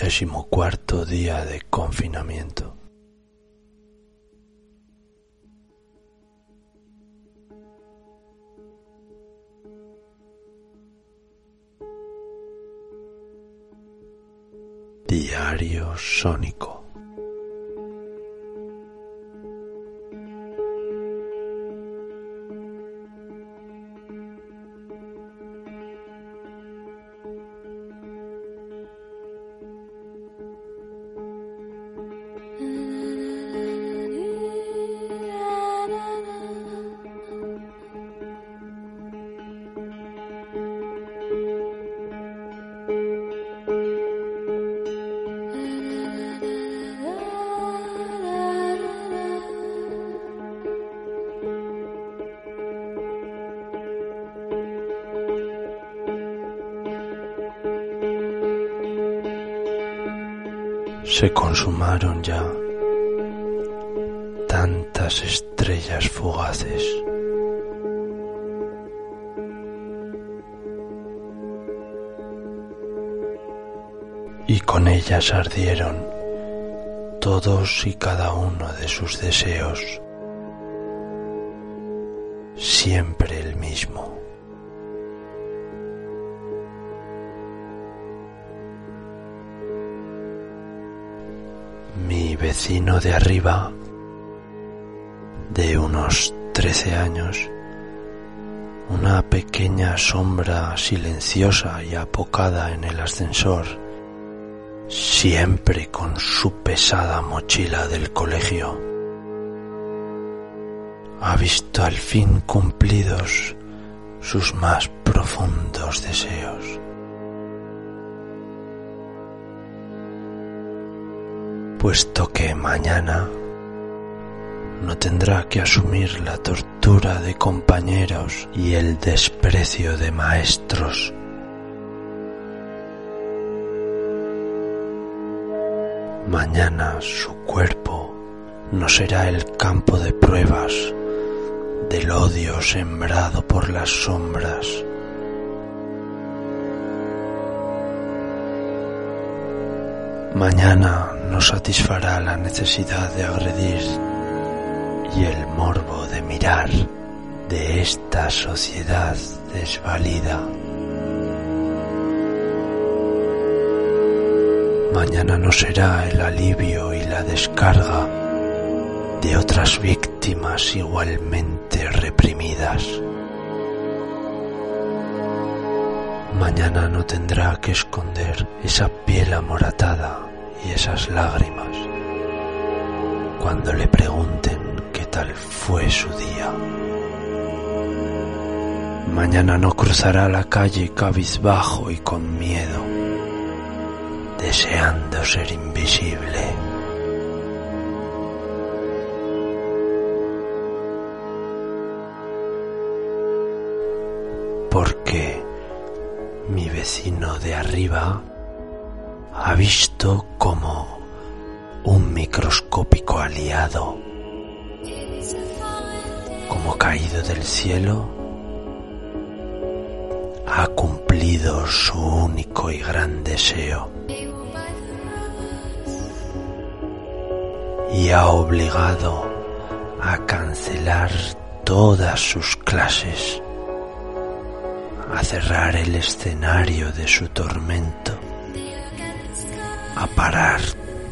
Trigésimo cuarto día de confinamiento. Diario Sónico. Se consumaron ya tantas estrellas fugaces. Y con ellas ardieron todos y cada uno de sus deseos, siempre el mismo. Mi vecino de arriba, de unos trece años, una pequeña sombra silenciosa y apocada en el ascensor, siempre con su pesada mochila del colegio, ha visto al fin cumplidos sus más profundos deseos. Puesto que mañana no tendrá que asumir la tortura de compañeros y el desprecio de maestros. Mañana su cuerpo no será el campo de pruebas del odio sembrado por las sombras. Mañana no satisfará la necesidad de agredir y el morbo de mirar de esta sociedad desvalida. Mañana no será el alivio y la descarga de otras víctimas igualmente reprimidas. Mañana no tendrá que esconder esa piel amoratada y esas lágrimas cuando le pregunten qué tal fue su día. Mañana no cruzará la calle cabizbajo y con miedo, deseando ser invisible. Porque vecino de arriba ha visto como un microscópico aliado, como caído del cielo, ha cumplido su único y gran deseo. Y ha obligado a cancelar todas sus clases, a cerrar el escenario de su tormento a parar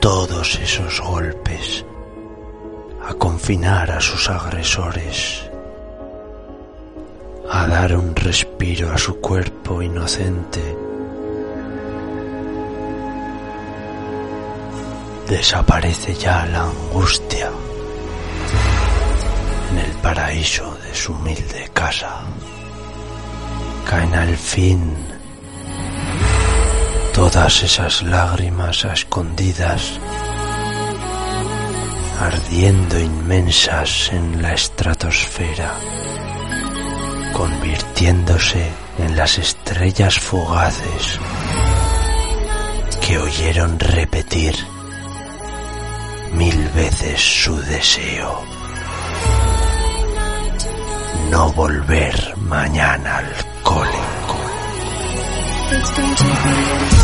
todos esos golpes, a confinar a sus agresores, a dar un respiro a su cuerpo inocente. Desaparece ya la angustia. en el paraíso de su humilde casa. Caen al fin todas esas lágrimas escondidas, ardiendo inmensas en la estratosfera, convirtiéndose en las estrellas fugaces que oyeron repetir mil veces su deseo. No volver mañana al. It's going to be